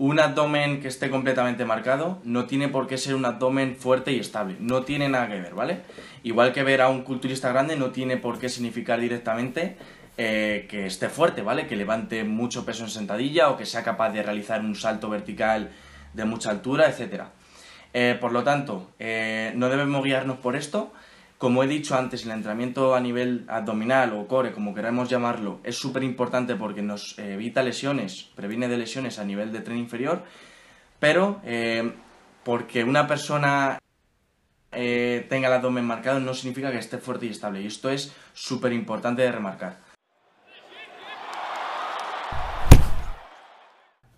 un abdomen que esté completamente marcado no tiene por qué ser un abdomen fuerte y estable. No tiene nada que ver, ¿vale? Igual que ver a un culturista grande no tiene por qué significar directamente eh, que esté fuerte, ¿vale? Que levante mucho peso en sentadilla o que sea capaz de realizar un salto vertical de mucha altura, etc. Eh, por lo tanto, eh, no debemos guiarnos por esto. Como he dicho antes, el entrenamiento a nivel abdominal o core, como queramos llamarlo, es súper importante porque nos evita lesiones, previene de lesiones a nivel de tren inferior, pero eh, porque una persona eh, tenga el abdomen marcado no significa que esté fuerte y estable. Y esto es súper importante de remarcar.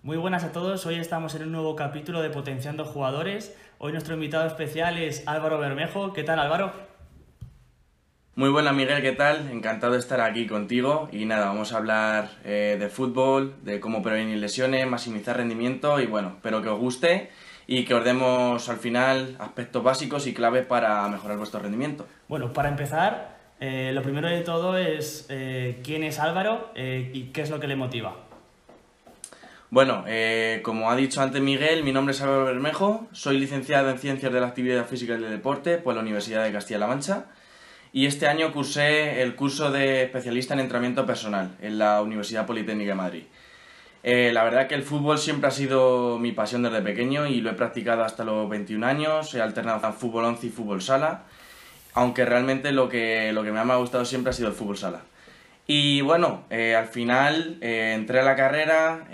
Muy buenas a todos, hoy estamos en un nuevo capítulo de Potenciando Jugadores. Hoy nuestro invitado especial es Álvaro Bermejo. ¿Qué tal Álvaro? Muy buena Miguel, ¿qué tal? Encantado de estar aquí contigo y nada, vamos a hablar eh, de fútbol, de cómo prevenir lesiones, maximizar rendimiento y bueno, espero que os guste y que os demos al final aspectos básicos y claves para mejorar vuestro rendimiento. Bueno, para empezar, eh, lo primero de todo es eh, quién es Álvaro y qué es lo que le motiva. Bueno, como ha dicho antes Miguel, mi nombre es Álvaro Bermejo, soy licenciado en Ciencias de la Actividad Física y del Deporte por la Universidad de Castilla-La Mancha y este año cursé el curso de especialista en entrenamiento personal en la Universidad Politécnica de Madrid. Eh, la verdad que el fútbol siempre ha sido mi pasión desde pequeño y lo he practicado hasta los 21 años, he alternado en fútbol 11 y fútbol sala, aunque realmente lo que, lo que me ha gustado siempre ha sido el fútbol sala. Y bueno, eh, al final eh, entré a la carrera,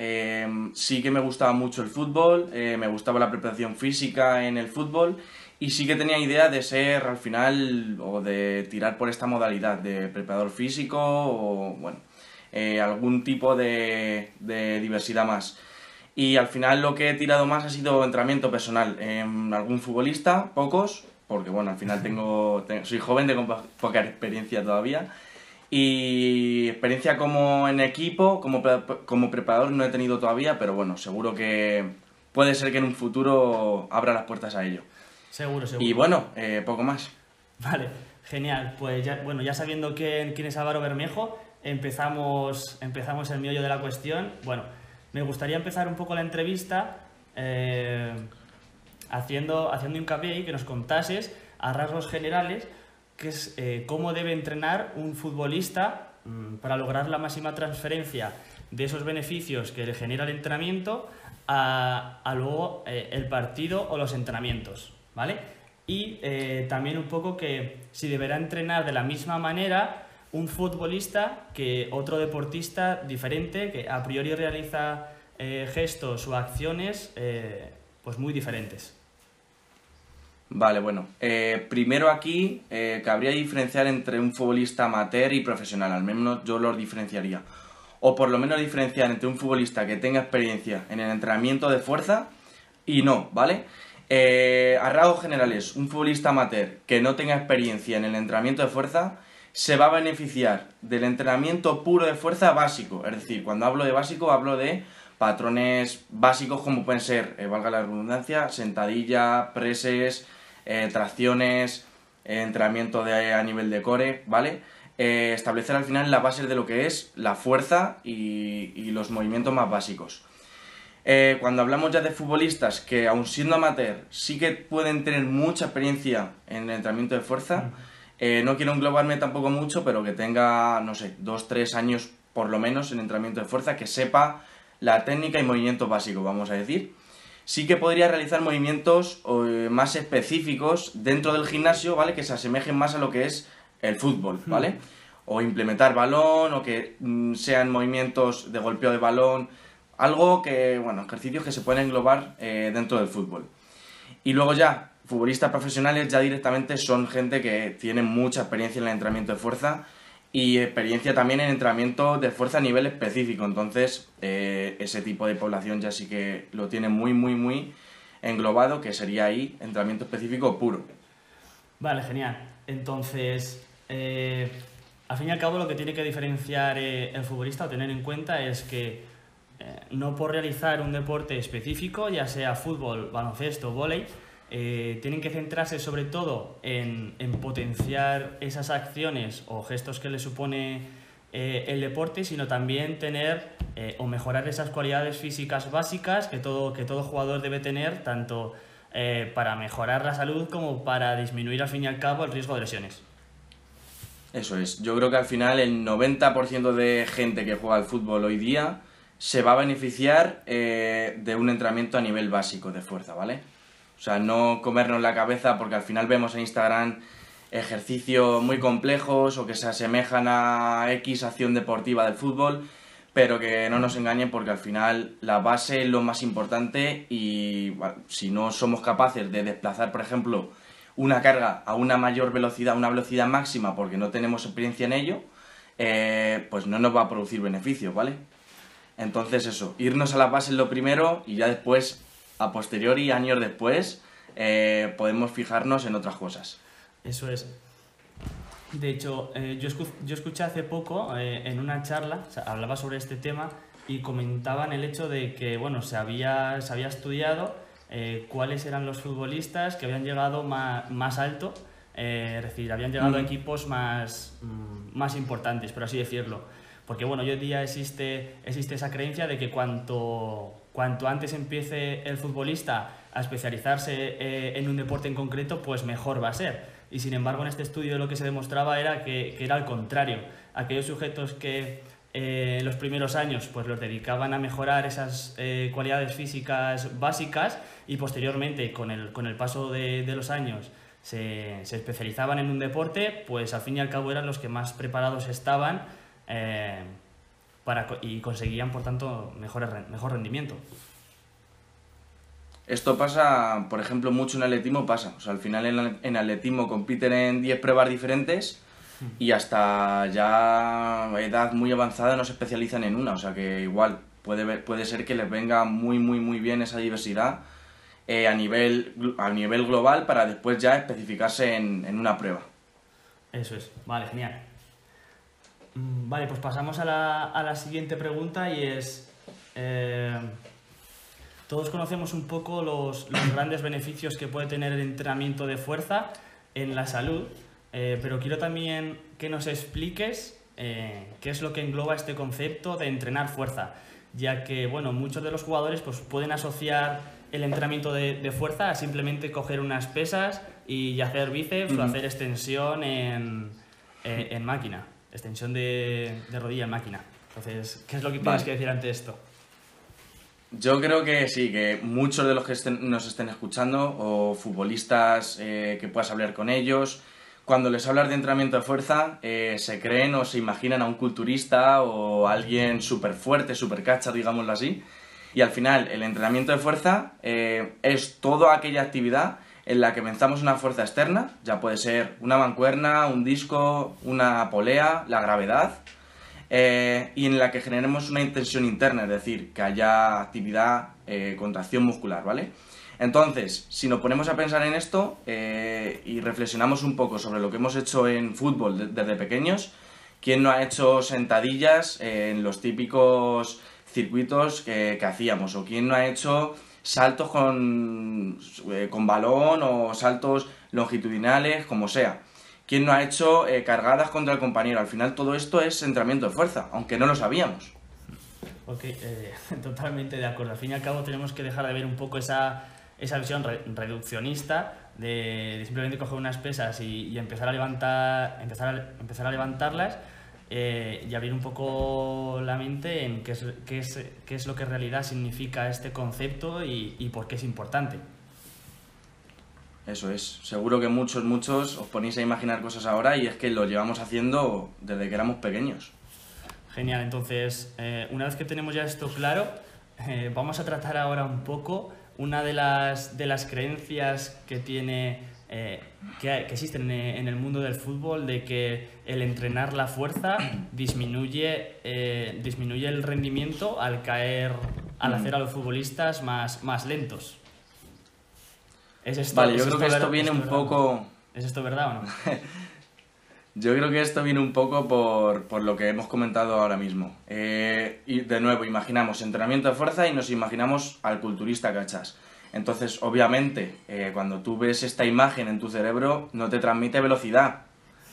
sí que me gustaba mucho el fútbol, me gustaba la preparación física en el fútbol y sí que tenía idea de ser al final o de tirar por esta modalidad de preparador físico o bueno, eh, algún tipo de, diversidad más. Y al final lo que he tirado más ha sido entrenamiento personal. en algún futbolista, pocos, porque bueno, al final tengo, soy joven, tengo poca experiencia todavía. Y experiencia como en equipo, como, como preparador no he tenido todavía, pero bueno, seguro que puede ser que en un futuro abra las puertas a ello. Seguro, seguro. Y bueno, eh, poco más. Vale, genial. Pues ya, bueno, ya sabiendo quién, quién es Álvaro Bermejo, empezamos, empezamos el meollo de la cuestión. Bueno, me gustaría empezar un poco la entrevista eh, haciendo, haciendo hincapié y que nos contases a rasgos generales qué es, eh, cómo debe entrenar un futbolista mm, para lograr la máxima transferencia de esos beneficios que le genera el entrenamiento a, a luego el partido o los entrenamientos. ¿Vale? Y eh, también un poco que si deberá entrenar de la misma manera un futbolista que otro deportista diferente que a priori realiza eh, gestos o acciones eh, pues muy diferentes. Vale, bueno. primero aquí cabría diferenciar entre un futbolista amateur y profesional, al menos yo los diferenciaría. O por lo menos diferenciar entre un futbolista que tenga experiencia en el entrenamiento de fuerza y no, ¿vale? Eh, a rasgos generales, un futbolista amateur que no tenga experiencia en el entrenamiento de fuerza se va a beneficiar del entrenamiento puro de fuerza básico. Es decir, cuando hablo de básico hablo de patrones básicos como pueden ser, eh, valga la redundancia, sentadilla, preses, eh, tracciones, entrenamiento de, a nivel de core, ¿vale? establecer al final la base de lo que es la fuerza y los movimientos más básicos. Eh, cuando hablamos ya de futbolistas que, aun siendo amateur, sí que pueden tener mucha experiencia en el entrenamiento de fuerza, eh, no quiero englobarme tampoco mucho, pero que tenga, no sé, dos, tres años por lo menos en entrenamiento de fuerza, que sepa la técnica y movimientos básicos, vamos a decir. Sí que podría realizar movimientos eh, más específicos dentro del gimnasio, ¿vale? Que se asemejen más a lo que es el fútbol, ¿vale? O implementar balón, o que mm, sean movimientos de golpeo de balón, algo que, bueno, ejercicios que se pueden englobar eh, dentro del fútbol. Y luego ya, futbolistas profesionales ya directamente son gente que tiene mucha experiencia en el entrenamiento de fuerza y experiencia también en entrenamiento de fuerza a nivel específico. Entonces, eh, ese tipo de población ya sí que lo tiene muy, muy, muy englobado, que sería ahí entrenamiento específico puro. Vale, genial. Entonces, eh, al fin y al cabo, lo que tiene que diferenciar el futbolista o tener en cuenta es que eh, no por realizar un deporte específico, ya sea fútbol, baloncesto, vóley, eh, tienen que centrarse sobre todo en, potenciar esas acciones o gestos que le supone eh, el deporte, sino también tener eh, o mejorar esas cualidades físicas básicas que todo, que todo jugador debe tener, tanto para mejorar la salud como para disminuir al fin y al cabo el riesgo de lesiones. Eso es. Yo creo que al final el 90% de gente que juega al fútbol hoy día se va a beneficiar de un entrenamiento a nivel básico de fuerza, ¿vale? O sea, no comernos la cabeza porque al final vemos en Instagram ejercicios muy complejos o que se asemejan a X acción deportiva del fútbol, pero que no nos engañen porque al final la base es lo más importante y si no somos capaces de desplazar, por ejemplo, una carga a una mayor velocidad, una velocidad máxima porque no tenemos experiencia en ello, eh, pues no nos va a producir beneficios, ¿vale? Entonces eso, irnos a la base es lo primero y ya después, a posteriori, años después, eh, podemos fijarnos en otras cosas. Eso es. De hecho, eh, yo, yo, escuché hace poco eh, en una charla, hablaba sobre este tema y comentaban el hecho de que, bueno, se había, se había estudiado cuáles eran los futbolistas que habían llegado más, más alto, es decir, habían llegado a equipos más, mm, más importantes, por así decirlo. Porque, bueno, hoy en día existe, existe esa creencia de que cuanto, cuanto antes empiece el futbolista a especializarse en un deporte en concreto, pues mejor va a ser y sin embargo en este estudio lo que se demostraba era que, que era al contrario. Aquellos sujetos que eh, los primeros años pues los dedicaban a mejorar esas eh, cualidades físicas básicas y posteriormente con el, con el paso de, de los años se, se, especializaban en un deporte, pues al fin y al cabo eran los que más preparados estaban eh, para, y conseguían por tanto mejor, mejor rendimiento. Esto pasa, por ejemplo, mucho en atletismo pasa. O sea, al final en, atletismo compiten en 10 pruebas diferentes y hasta ya edad muy avanzada no se especializan en una. O sea que igual puede, puede ser que les venga muy, muy, muy bien esa diversidad eh, a, nivel, a nivel global para después ya especificarse en, en una prueba. Eso es, vale, genial. Mm, vale, pues pasamos a la, a la siguiente pregunta y es... Eh, todos conocemos un poco los, grandes beneficios que puede tener el entrenamiento de fuerza en la salud, eh, pero quiero también que nos expliques eh, qué es lo que engloba este concepto de entrenar fuerza, ya que bueno, muchos de los jugadores pues, pueden asociar el entrenamiento de, fuerza a simplemente coger unas pesas y hacer bíceps o hacer extensión en, en máquina, extensión de, rodilla en máquina. Entonces, ¿qué es lo que tienes que decir ante esto? Yo creo que sí, que muchos de los que nos estén escuchando o futbolistas eh, que puedas hablar con ellos, cuando les hablas de entrenamiento de fuerza, eh, se creen o se imaginan a un culturista o alguien súper fuerte, súper cacha, digámoslo así. Y al final, el entrenamiento de fuerza eh, es toda aquella actividad en la que pensamos una fuerza externa, ya puede ser una mancuerna, un disco, una polea, la gravedad, eh, y en la que generemos una intención interna, es decir, que haya actividad, eh, contracción muscular, ¿vale? Entonces, si nos ponemos a pensar en esto eh, y reflexionamos un poco sobre lo que hemos hecho en fútbol desde pequeños, ¿quién no ha hecho sentadillas en los típicos circuitos que hacíamos? ¿O quién no ha hecho saltos con, con balón o saltos longitudinales, como sea? ¿Quién no ha hecho eh, cargadas contra el compañero? Al final todo esto es entrenamiento de fuerza, aunque no lo sabíamos. Ok, eh, totalmente de acuerdo. Al fin y al cabo tenemos que dejar de ver un poco esa, esa visión reduccionista de, simplemente coger unas pesas y, empezar, a levantar, empezar, a, empezar a levantarlas eh, y abrir un poco la mente en qué es, qué, es, qué es lo que en realidad significa este concepto y, y por qué es importante. Eso es. Seguro que muchos, muchos os ponéis a imaginar cosas ahora y es que lo llevamos haciendo desde que éramos pequeños. Genial, entonces, eh, una vez que tenemos ya esto claro, eh, vamos a tratar ahora un poco una de las, de las creencias que tiene eh, que, existen en el mundo del fútbol de que el entrenar la fuerza disminuye, disminuye el rendimiento al caer, al hacer a los futbolistas más, más lentos vale, yo creo que esto viene un poco... ¿Es esto verdad o no? yo creo que esto viene un poco por, por lo que hemos comentado ahora mismo. Eh, y de nuevo, imaginamos entrenamiento de fuerza y nos imaginamos al culturista cachas. Entonces, obviamente, eh, cuando tú ves esta imagen en tu cerebro, no te transmite velocidad.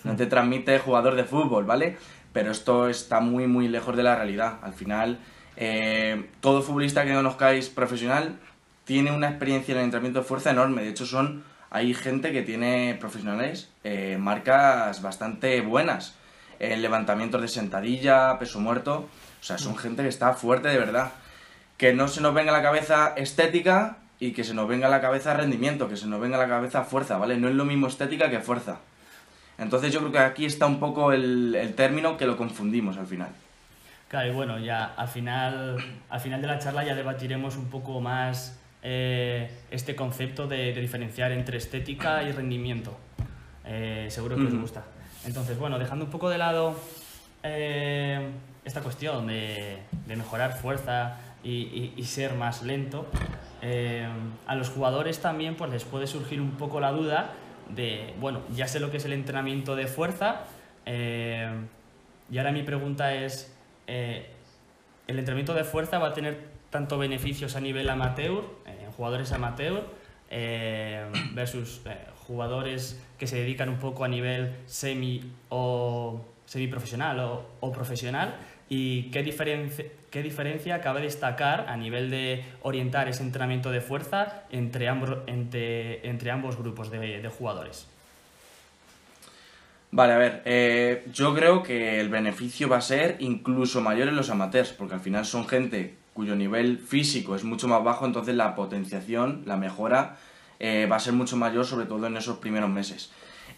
no te transmite jugador de fútbol, ¿vale? Pero esto está muy, muy lejos de la realidad. Al final, eh, todo futbolista que conozcáis profesional tiene una experiencia en el entrenamiento de fuerza enorme. De hecho, son hay gente que tiene profesionales eh, marcas bastante buenas en levantamientos de sentadilla, peso muerto. O sea, son gente que está fuerte de verdad. Que no se nos venga a la cabeza estética y que se nos venga a la cabeza rendimiento, que se nos venga a la cabeza fuerza, ¿vale? No es lo mismo estética que fuerza. Entonces yo creo que aquí está un poco el, término que lo confundimos al final. Claro, y bueno, ya al final, al final de la charla ya debatiremos un poco más eh, este concepto de, diferenciar entre estética y rendimiento. Eh, seguro que os gusta. Entonces, bueno, dejando un poco de lado eh, esta cuestión de, mejorar fuerza y, ser más lento, eh, a los jugadores también pues, les puede surgir un poco la duda de, bueno, ya sé lo que es el entrenamiento de fuerza, eh, y ahora mi pregunta es, ¿el entrenamiento de fuerza va a tener tanto beneficios a nivel amateur, jugadores amateur, versus jugadores que se dedican un poco a nivel semi o semiprofesional o, o profesional y qué diferencia, qué diferencia cabe destacar a nivel de orientar ese entrenamiento de fuerza entre ambos, entre, entre ambos grupos de, de jugadores. Vale, a ver, eh, yo creo que el beneficio va a ser incluso mayor en los amateurs, porque al final son gente cuyo nivel físico es mucho más bajo, entonces la potenciación, la mejora eh, va a ser mucho mayor, sobre todo en esos primeros meses.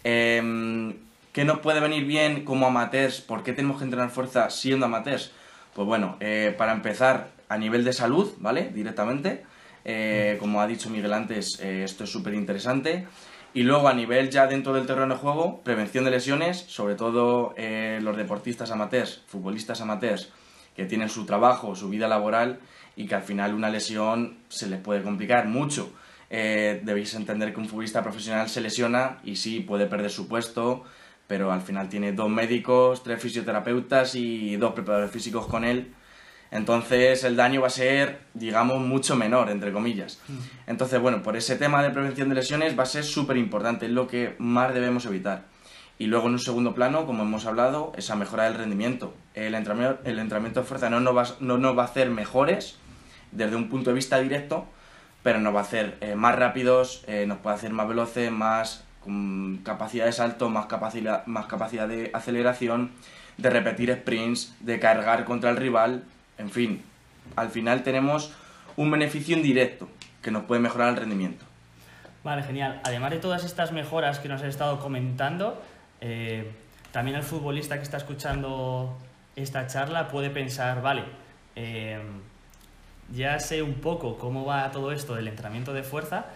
Em, ¿Qué nos puede venir bien como amateurs? ¿Por qué tenemos que entrenar fuerza siendo amateurs? Pues bueno, eh, para empezar, a nivel de salud, ¿vale? Directamente. Eh, como ha dicho Miguel antes, esto es súper interesante. Y luego a nivel ya dentro del terreno de juego, prevención de lesiones, sobre todo los deportistas amateurs, futbolistas amateurs, que tienen su trabajo, su vida laboral y que al final una lesión se les puede complicar mucho eh, debéis entender que un futbolista profesional se lesiona y sí puede perder su puesto, pero al final tiene dos médicos, tres fisioterapeutas y dos preparadores físicos con él. Entonces el daño va a ser, digamos, mucho menor, entre comillas. Mm. Entonces, bueno, por ese tema de prevención de lesiones va a ser súper importante, es lo que más debemos evitar. Y luego en un segundo plano, como hemos hablado, esa mejora del rendimiento. El entrenamiento, el entrenamiento de fuerza no va, no nos va a hacer mejores desde un punto de vista directo, pero nos va a hacer eh, más rápidos, eh, nos puede hacer más veloces, más con capacidad de salto, más capacidad, más capacidad de aceleración, de repetir sprints, de cargar contra el rival, en fin, al final tenemos un beneficio indirecto que nos puede mejorar el rendimiento. Vale, genial. Además de todas estas mejoras que nos has estado comentando, eh, también el futbolista que está escuchando esta charla puede pensar, vale, ya sé un poco cómo va todo esto del entrenamiento de fuerza,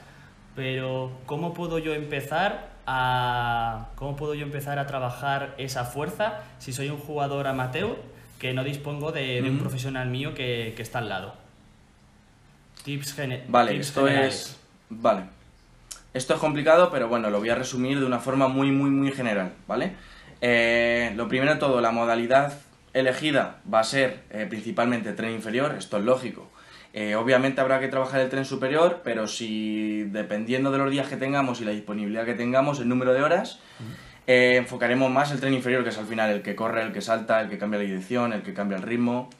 pero ¿cómo puedo yo empezar a cómo puedo yo empezar a trabajar esa fuerza si soy un jugador amateur que no dispongo de, un profesional mío que, está al lado? Tips, vale, esto es vale. Esto es complicado, pero bueno, lo voy a resumir de una forma muy, muy, muy general, ¿vale? Eh, lo primero de todo, la modalidad elegida va a ser eh, principalmente tren inferior, esto es lógico. Eh, obviamente habrá que trabajar el tren superior, pero si dependiendo de los días que tengamos y la disponibilidad que tengamos, el número de horas, eh, enfocaremos más el tren inferior, que es al final el que corre, el que salta, el que cambia la dirección, el que cambia el ritmo.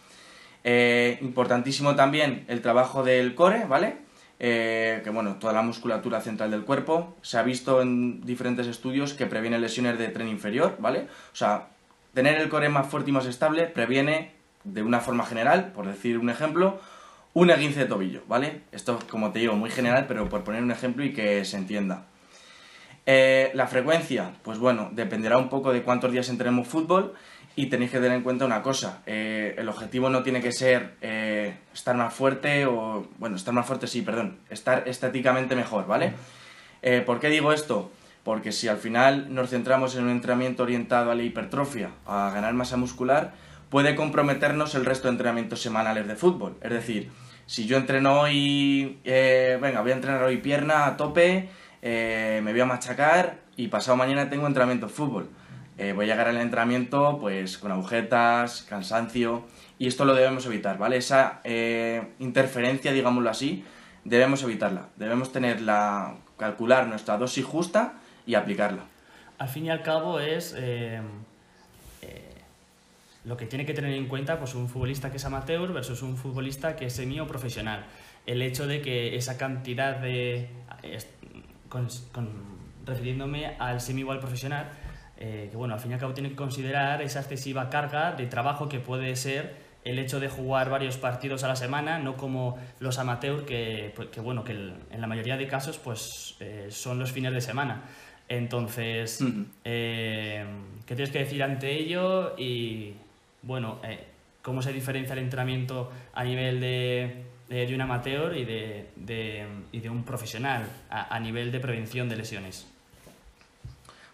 Eh, importantísimo también el trabajo del core, ¿vale? que bueno, toda la musculatura central del cuerpo. Se ha visto en diferentes estudios que previene lesiones de tren inferior, ¿vale? O sea, tener el core más fuerte y más estable previene de una forma general, por decir un ejemplo, un esguince de tobillo, ¿vale? Esto es, como te digo, muy general, pero por poner un ejemplo y que se entienda. Eh, la frecuencia, pues bueno, dependerá un poco de cuántos días entrenemos fútbol y tenéis que tener en cuenta una cosa, eh, el objetivo no tiene que ser eh, estar más fuerte o, bueno, estar más fuerte sí, perdón, estar estéticamente mejor, ¿vale? ¿Por qué digo esto? Porque si al final nos centramos en un entrenamiento orientado a la hipertrofia, a ganar masa muscular, puede comprometernos el resto de entrenamientos semanales de fútbol. Es decir, si yo entreno hoy, eh, venga, voy a entrenar hoy pierna a tope, eh, me voy a machacar y pasado mañana tengo entrenamiento de fútbol. Eh, voy a llegar al entrenamiento pues con agujetas, cansancio y esto lo debemos evitar, ¿vale? Esa interferencia, digámoslo así, debemos evitarla. Debemos tenerla, calcular nuestra dosis justa y aplicarla. al fin y al cabo es lo que tiene que tener en cuenta pues, un futbolista que es amateur versus un futbolista que es semi o profesional. El hecho de que esa cantidad de... refiriéndome al semi o al profesional, eh, que bueno, al fin y al cabo tiene que considerar esa excesiva carga de trabajo que puede ser el hecho de jugar varios partidos a la semana, no como los amateurs que, pues, que bueno, que en la mayoría de casos pues son los fines de semana. Entonces, eh, ¿qué tienes que decir ante ello? Y bueno, eh, ¿cómo se diferencia el entrenamiento a nivel de, de, un amateur y de, de, y de un profesional a, nivel de prevención de lesiones?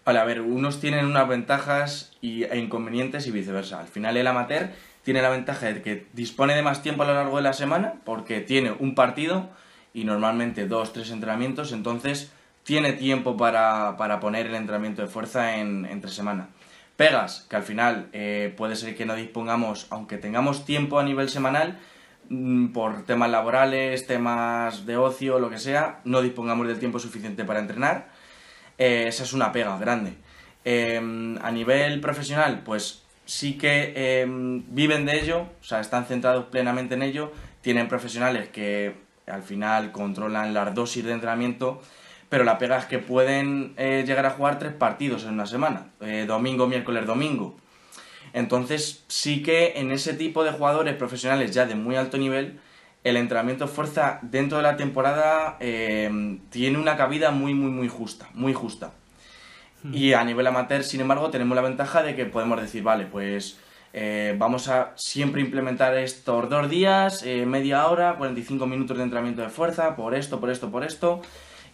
Vale, a ver, unos tienen unas ventajas y, e inconvenientes y viceversa. Al final el amateur tiene la ventaja de que dispone de más tiempo a lo largo de la semana porque tiene un partido y normalmente dos, tres entrenamientos, entonces tiene tiempo para, poner el entrenamiento de fuerza en, entre semana. Pegas, que al final eh, puede ser que no dispongamos, aunque tengamos tiempo a nivel semanal, mm, por temas laborales, temas de ocio, lo que sea, no dispongamos del tiempo suficiente para entrenar. Eh, esa es una pega grande. Em, a nivel profesional, pues sí que em, viven de ello, o sea, están centrados plenamente en ello, tienen profesionales que al final controlan las dosis de entrenamiento pero la pega es que pueden eh, llegar a jugar tres partidos en una semana, eh, domingo, miércoles, domingo. Entonces sí que en ese tipo de jugadores profesionales ya de muy alto nivel, el entrenamiento fuerza dentro de la temporada eh, tiene una cabida muy, muy, muy justa, muy justa. Hmm. Y a nivel amateur, sin embargo, tenemos la ventaja de que podemos decir, vale, pues vamos a siempre implementar estos dos días, media hora, 45 minutos de entrenamiento de fuerza, por esto, por esto, por esto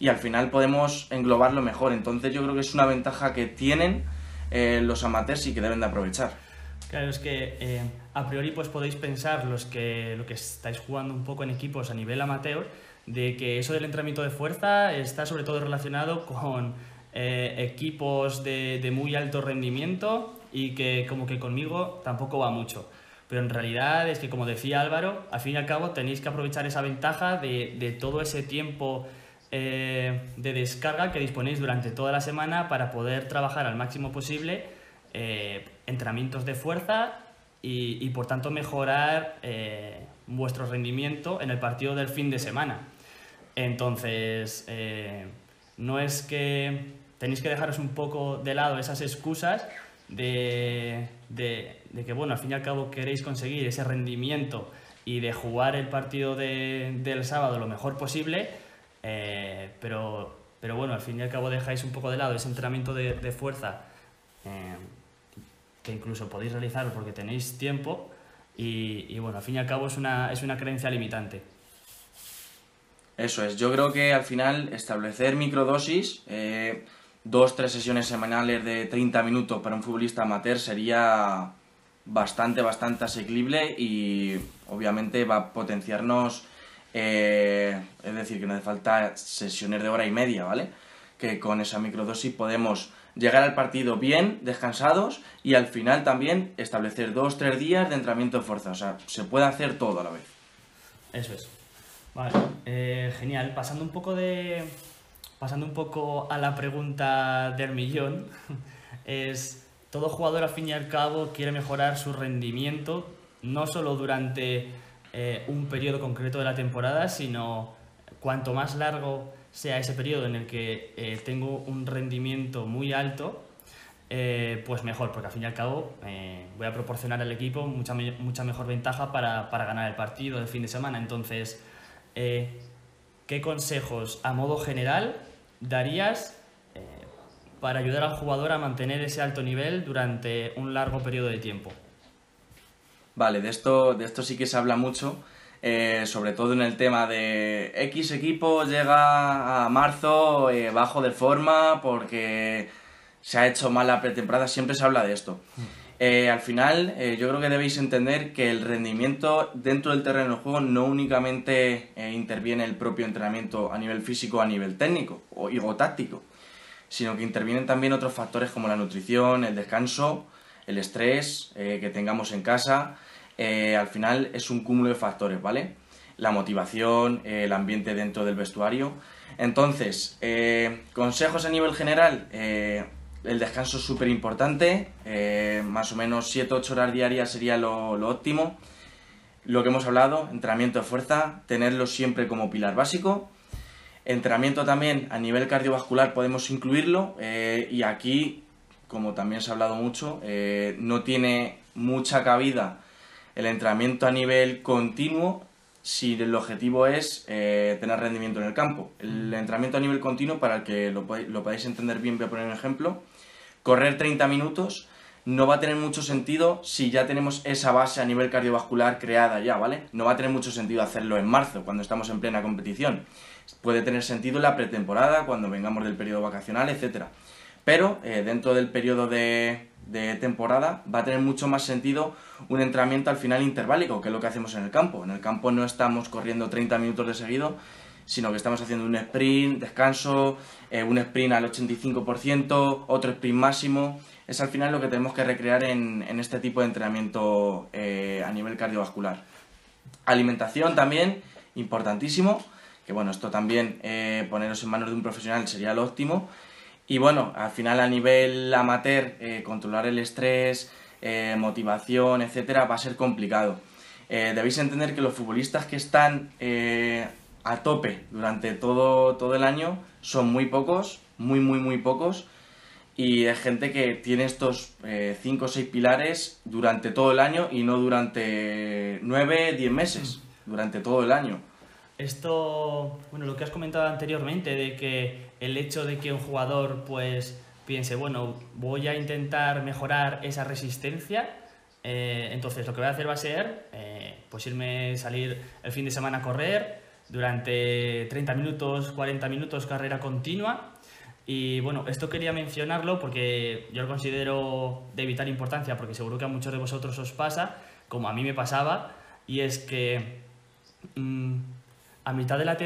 y al final podemos englobarlo mejor. Entonces yo creo que es una ventaja que tienen eh, los amateurs y que deben de aprovechar. Claro, es que eh, a priori pues podéis pensar los que, lo que estáis jugando un poco en equipos a nivel amateur, de que eso del entrenamiento de fuerza está sobre todo relacionado con eh, equipos de, de, muy alto rendimiento y que como que conmigo tampoco va mucho. Pero en realidad es que como decía Álvaro, al fin y al cabo tenéis que aprovechar esa ventaja de, de todo ese tiempo eh, de descarga que disponéis durante toda la semana para poder trabajar al máximo posible eh, entrenamientos de fuerza y, por tanto mejorar eh, vuestro rendimiento en el partido del fin de semana. Entonces, no es que tenéis que dejaros un poco de lado esas excusas de, que, bueno, al fin y al cabo queréis conseguir ese rendimiento y de jugar el partido del sábado lo mejor posible, eh, pero, pero bueno, al fin y al cabo dejáis un poco de lado ese entrenamiento de, fuerza eh, que incluso podéis realizar porque tenéis tiempo y, bueno, al fin y al cabo es una, es una creencia limitante. Eso es, yo creo que al final establecer microdosis, eh, dos, tres sesiones semanales de 30 minutos para un futbolista amateur sería bastante, bastante asequible y obviamente va a potenciarnos eh, es decir, que no hace falta sesiones de hora y media, ¿vale? Que con esa microdosis podemos llegar al partido bien, descansados y al final también establecer dos, tres días de entrenamiento de fuerza. O sea, se puede hacer todo a la vez. Eso es. Vale, eh, genial. Pasando un poco de. Pasando un poco a la pregunta del millón, es todo jugador al fin y al cabo quiere mejorar su rendimiento, no solo durante eh, un periodo concreto de la temporada, sino cuanto más largo sea ese periodo en el que eh, tengo un rendimiento muy alto, eh, pues mejor, porque al fin y al cabo voy a proporcionar al equipo mucha, mucha mejor ventaja para, para, ganar el partido del fin de semana. Entonces, ¿qué consejos a modo general darías para ayudar al jugador a mantener ese alto nivel durante un largo periodo de tiempo? Vale, de esto, de esto sí que se habla mucho, eh, sobre todo en el tema de X equipo llega a marzo eh, bajo de forma porque se ha hecho mala pretemporada, siempre se habla de esto. Eh, al final, yo creo que debéis entender que el rendimiento dentro del terreno de juego no únicamente interviene el propio entrenamiento a nivel físico, a nivel técnico o, o táctico, sino que intervienen también otros factores como la nutrición, el descanso, el estrés que tengamos en casa, eh, al final es un cúmulo de factores, ¿vale? La motivación, eh, el ambiente dentro del vestuario. Entonces, eh, consejos a nivel general, el descanso es súper importante, eh, más o menos 7-8 horas diarias sería lo, lo óptimo. Lo que hemos hablado, entrenamiento de fuerza, tenerlo siempre como pilar básico. Entrenamiento también a nivel cardiovascular podemos incluirlo eh, y aquí, como también se ha hablado mucho, eh, no tiene mucha cabida el entrenamiento a nivel continuo si el objetivo es eh, tener rendimiento en el campo. El entrenamiento a nivel continuo, para el que lo, lo podáis entender bien, voy a poner un ejemplo, correr 30 minutos no va a tener mucho sentido si ya tenemos esa base a nivel cardiovascular creada ya, ¿vale? No va a tener mucho sentido hacerlo en marzo, cuando estamos en plena competición. Puede tener sentido en la pretemporada, cuando vengamos del periodo vacacional, etc. Pero eh, dentro del periodo de, temporada va a tener mucho más sentido un entrenamiento al final interválico, que es lo que hacemos en el campo. En el campo no estamos corriendo 30 minutos de seguido, sino que estamos haciendo un sprint, descanso, eh, un sprint al 85%, otro sprint máximo es al final lo que tenemos que recrear en, este tipo de entrenamiento eh, a nivel cardiovascular. Alimentación también, importantísimo, que bueno, esto también eh, poneros en manos de un profesional sería lo óptimo. Y bueno, al final a nivel amateur, eh, controlar el estrés, motivación, etcétera, va a ser complicado. debéis entender que los futbolistas que están a tope durante todo, todo el año son muy pocos, muy, muy, muy pocos y es gente que tiene estos 5 eh, o 6 pilares durante todo el año y no durante 9, 10 meses, mm. durante todo el año. Esto, bueno, lo que has comentado anteriormente, de que el hecho de que un jugador pues piense, bueno, voy a intentar mejorar esa resistencia, eh, entonces lo que voy a hacer va a ser eh, pues irme, salir el fin de semana a correr durante 30 minutos, 40 minutos, carrera continua, y bueno, esto quería mencionarlo porque yo lo considero de vital importancia, porque seguro que a muchos de vosotros os pasa, como a mí me pasaba, y es que mm, a mitad de la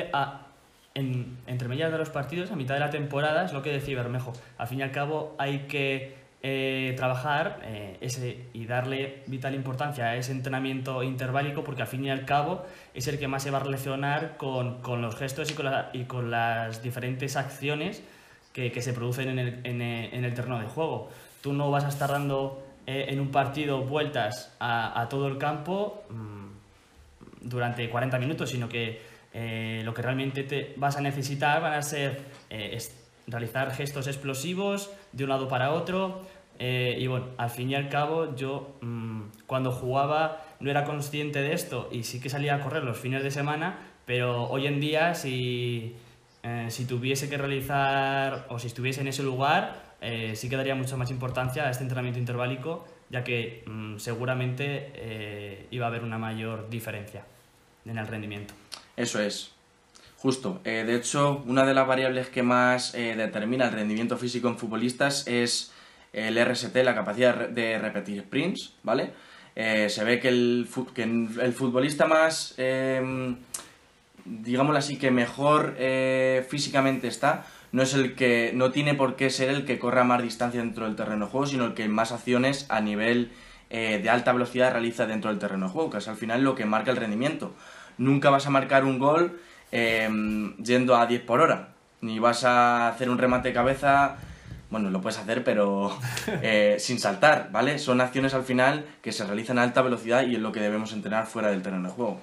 en, entre medias de los partidos, a mitad de la temporada, es lo que decía Bermejo, al fin y al cabo hay que eh, trabajar eh, ese, y darle vital importancia a ese entrenamiento interválico porque al fin y al cabo es el que más se va a relacionar con, con los gestos y con, y con las diferentes acciones que, se producen en el, en, el, terreno de juego. Tú no vas a estar dando eh, en un partido vueltas a, todo el campo mm, durante 40 minutos, sino que eh, lo que realmente te vas a necesitar van a ser eh, realizar gestos explosivos de un lado para otro. y bueno, al fin y al cabo yo mm, cuando jugaba no era consciente de esto y sí que salía a correr los fines de semana, pero hoy en día si eh, si tuviese que realizar o si estuviese en ese lugar, eh, sí que daría mucha más importancia a este entrenamiento interválico, ya que mm, seguramente eh, iba a haber una mayor diferencia en el rendimiento. Eso es, justo. de hecho, una de las variables que más determina el rendimiento físico en futbolistas es el RST, la capacidad de repetir sprints, ¿vale? se ve que el, que el futbolista más em, digámoslo así, que mejor eh, físicamente está, no es el que no tiene por qué ser el que corra más distancia dentro del terreno de juego, sino el que más acciones a nivel eh, de alta velocidad realiza dentro del terreno de juego, que es al final lo que marca el rendimiento. Nunca vas a marcar un gol em, yendo a 10 por hora, ni vas a hacer un remate de cabeza, bueno, lo puedes hacer, pero eh, sin saltar, ¿vale? Son acciones al final que se realizan a alta velocidad y es lo que debemos entrenar fuera del terreno de juego.